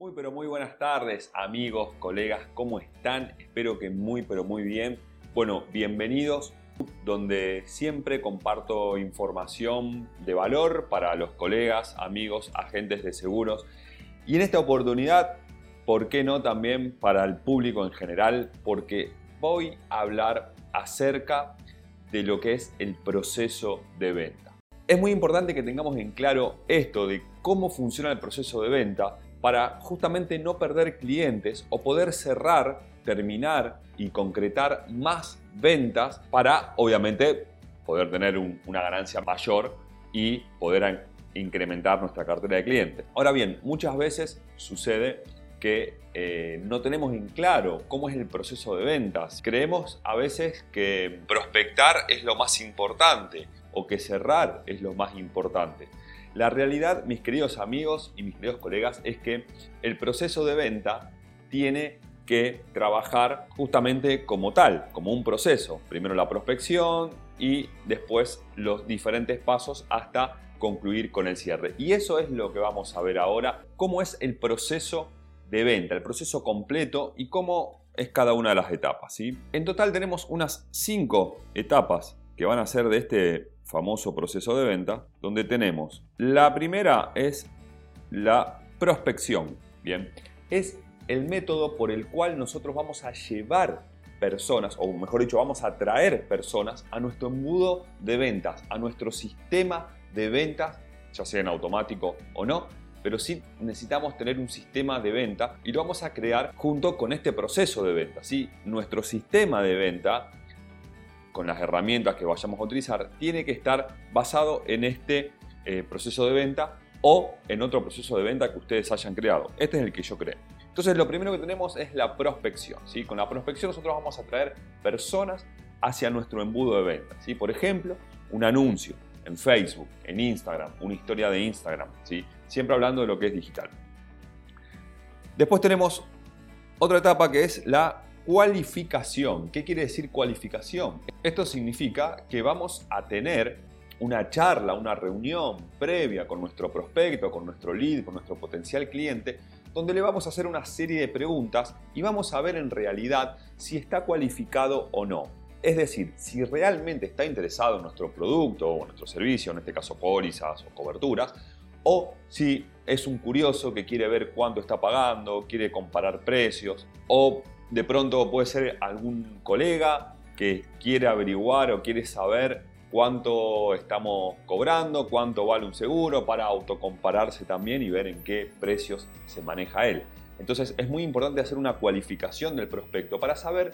Muy pero muy buenas tardes amigos, colegas, ¿cómo están? Espero que muy pero muy bien. Bueno, bienvenidos donde siempre comparto información de valor para los colegas, amigos, agentes de seguros. Y en esta oportunidad, ¿por qué no también para el público en general? Porque voy a hablar acerca de lo que es el proceso de venta. Es muy importante que tengamos en claro esto de cómo funciona el proceso de venta para justamente no perder clientes o poder cerrar, terminar y concretar más ventas para obviamente poder tener una ganancia mayor y poder incrementar nuestra cartera de clientes. Ahora bien, muchas veces sucede que eh, no tenemos en claro cómo es el proceso de ventas. Creemos a veces que prospectar es lo más importante o que cerrar es lo más importante. La realidad, mis queridos amigos y mis queridos colegas, es que el proceso de venta tiene que trabajar justamente como tal, como un proceso. Primero la prospección y después los diferentes pasos hasta concluir con el cierre. Y eso es lo que vamos a ver ahora, cómo es el proceso de venta, el proceso completo y cómo es cada una de las etapas. ¿sí? En total tenemos unas cinco etapas que van a ser de este famoso proceso de venta, donde tenemos la primera es la prospección. Bien, es el método por el cual nosotros vamos a llevar personas, o mejor dicho, vamos a traer personas a nuestro embudo de ventas, a nuestro sistema de ventas, ya sea en automático o no, pero sí necesitamos tener un sistema de venta y lo vamos a crear junto con este proceso de venta. ¿sí? Nuestro sistema de venta con las herramientas que vayamos a utilizar, tiene que estar basado en este eh, proceso de venta o en otro proceso de venta que ustedes hayan creado. Este es el que yo creo. Entonces lo primero que tenemos es la prospección. ¿sí? Con la prospección nosotros vamos a traer personas hacia nuestro embudo de venta. ¿sí? Por ejemplo, un anuncio en Facebook, en Instagram, una historia de Instagram. ¿sí? Siempre hablando de lo que es digital. Después tenemos otra etapa que es la Cualificación. ¿Qué quiere decir cualificación? Esto significa que vamos a tener una charla, una reunión previa con nuestro prospecto, con nuestro lead, con nuestro potencial cliente, donde le vamos a hacer una serie de preguntas y vamos a ver en realidad si está cualificado o no. Es decir, si realmente está interesado en nuestro producto o nuestro servicio, en este caso pólizas o coberturas, o si es un curioso que quiere ver cuánto está pagando, quiere comparar precios, o de pronto puede ser algún colega que quiere averiguar o quiere saber cuánto estamos cobrando, cuánto vale un seguro para autocompararse también y ver en qué precios se maneja él. Entonces es muy importante hacer una cualificación del prospecto para saber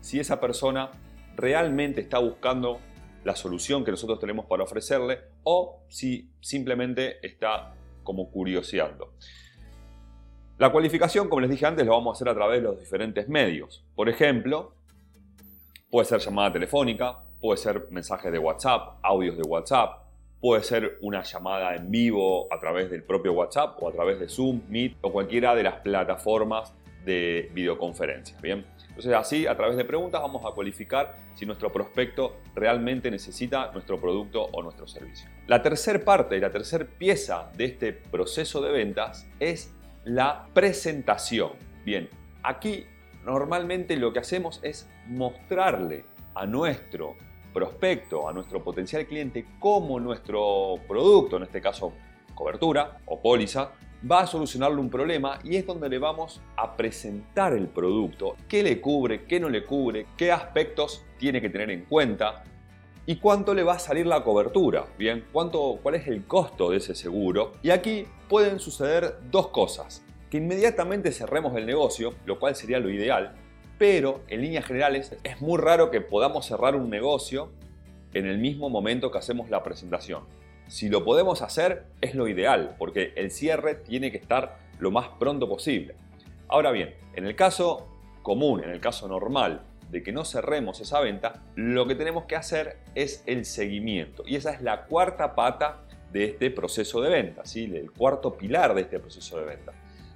si esa persona realmente está buscando la solución que nosotros tenemos para ofrecerle o si simplemente está como curioseando. La cualificación, como les dije antes, lo vamos a hacer a través de los diferentes medios. Por ejemplo, puede ser llamada telefónica, puede ser mensajes de WhatsApp, audios de WhatsApp, puede ser una llamada en vivo a través del propio WhatsApp o a través de Zoom, Meet o cualquiera de las plataformas de videoconferencia. Bien, entonces así a través de preguntas vamos a cualificar si nuestro prospecto realmente necesita nuestro producto o nuestro servicio. La tercera parte, la tercera pieza de este proceso de ventas es la presentación. Bien, aquí normalmente lo que hacemos es mostrarle a nuestro prospecto, a nuestro potencial cliente, cómo nuestro producto, en este caso cobertura o póliza, va a solucionarle un problema y es donde le vamos a presentar el producto, qué le cubre, qué no le cubre, qué aspectos tiene que tener en cuenta y cuánto le va a salir la cobertura, bien, cuánto, cuál es el costo de ese seguro. Y aquí pueden suceder dos cosas, que inmediatamente cerremos el negocio, lo cual sería lo ideal, pero en líneas generales es muy raro que podamos cerrar un negocio en el mismo momento que hacemos la presentación. Si lo podemos hacer es lo ideal, porque el cierre tiene que estar lo más pronto posible. Ahora bien, en el caso común, en el caso normal, que no cerremos esa venta, lo que tenemos que hacer es el seguimiento. Y esa es la cuarta pata de este proceso de venta, ¿sí? el cuarto pilar de este proceso de venta.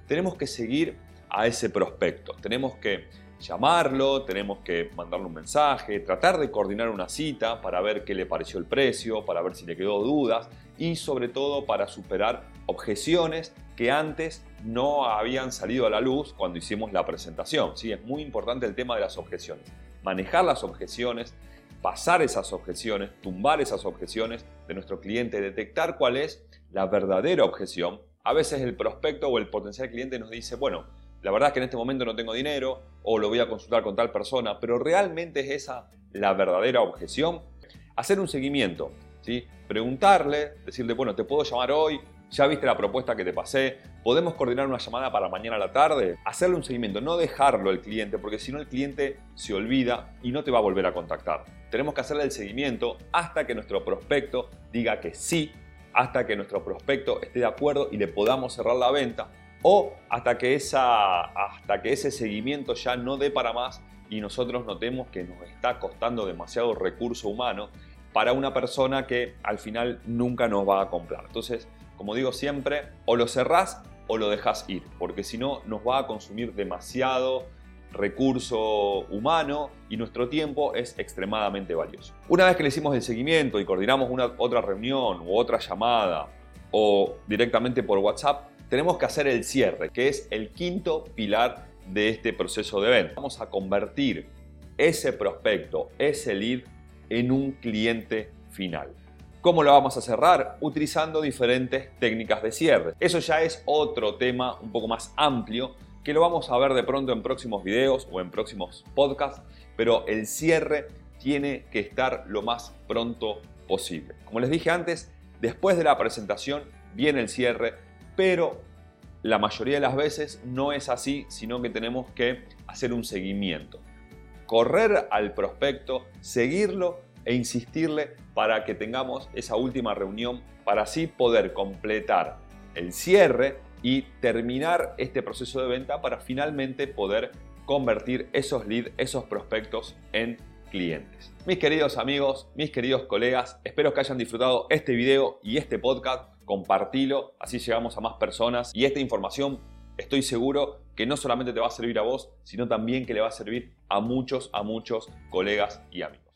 Tenemos que seguir a ese prospecto, tenemos que llamarlo, tenemos que mandarle un mensaje, tratar de coordinar una cita para ver qué le pareció el precio, para ver si le quedó dudas y sobre todo para superar objeciones que antes no habían salido a la luz cuando hicimos la presentación. ¿sí? Es muy importante el tema de las objeciones. Manejar las objeciones, pasar esas objeciones, tumbar esas objeciones de nuestro cliente, detectar cuál es la verdadera objeción. A veces el prospecto o el potencial cliente nos dice, bueno, la verdad es que en este momento no tengo dinero o lo voy a consultar con tal persona, pero realmente es esa la verdadera objeción. Hacer un seguimiento, ¿sí? preguntarle, decirle, bueno, te puedo llamar hoy, ya viste la propuesta que te pasé, podemos coordinar una llamada para mañana a la tarde, hacerle un seguimiento, no dejarlo al cliente, porque si no el cliente se olvida y no te va a volver a contactar. Tenemos que hacerle el seguimiento hasta que nuestro prospecto diga que sí, hasta que nuestro prospecto esté de acuerdo y le podamos cerrar la venta o hasta que, esa, hasta que ese seguimiento ya no dé para más y nosotros notemos que nos está costando demasiado recurso humano para una persona que al final nunca nos va a comprar. Entonces, como digo siempre, o lo cerrás o lo dejas ir, porque si no nos va a consumir demasiado recurso humano y nuestro tiempo es extremadamente valioso. Una vez que le hicimos el seguimiento y coordinamos una otra reunión u otra llamada o directamente por WhatsApp, tenemos que hacer el cierre, que es el quinto pilar de este proceso de venta. Vamos a convertir ese prospecto, ese lead, en un cliente final. ¿Cómo lo vamos a cerrar? Utilizando diferentes técnicas de cierre. Eso ya es otro tema un poco más amplio que lo vamos a ver de pronto en próximos videos o en próximos podcasts, pero el cierre tiene que estar lo más pronto posible. Como les dije antes, después de la presentación viene el cierre, pero la mayoría de las veces no es así, sino que tenemos que hacer un seguimiento. Correr al prospecto, seguirlo e insistirle para que tengamos esa última reunión para así poder completar el cierre y terminar este proceso de venta para finalmente poder convertir esos leads, esos prospectos en clientes. Mis queridos amigos, mis queridos colegas, espero que hayan disfrutado este video y este podcast compartilo, así llegamos a más personas y esta información estoy seguro que no solamente te va a servir a vos, sino también que le va a servir a muchos, a muchos colegas y amigos.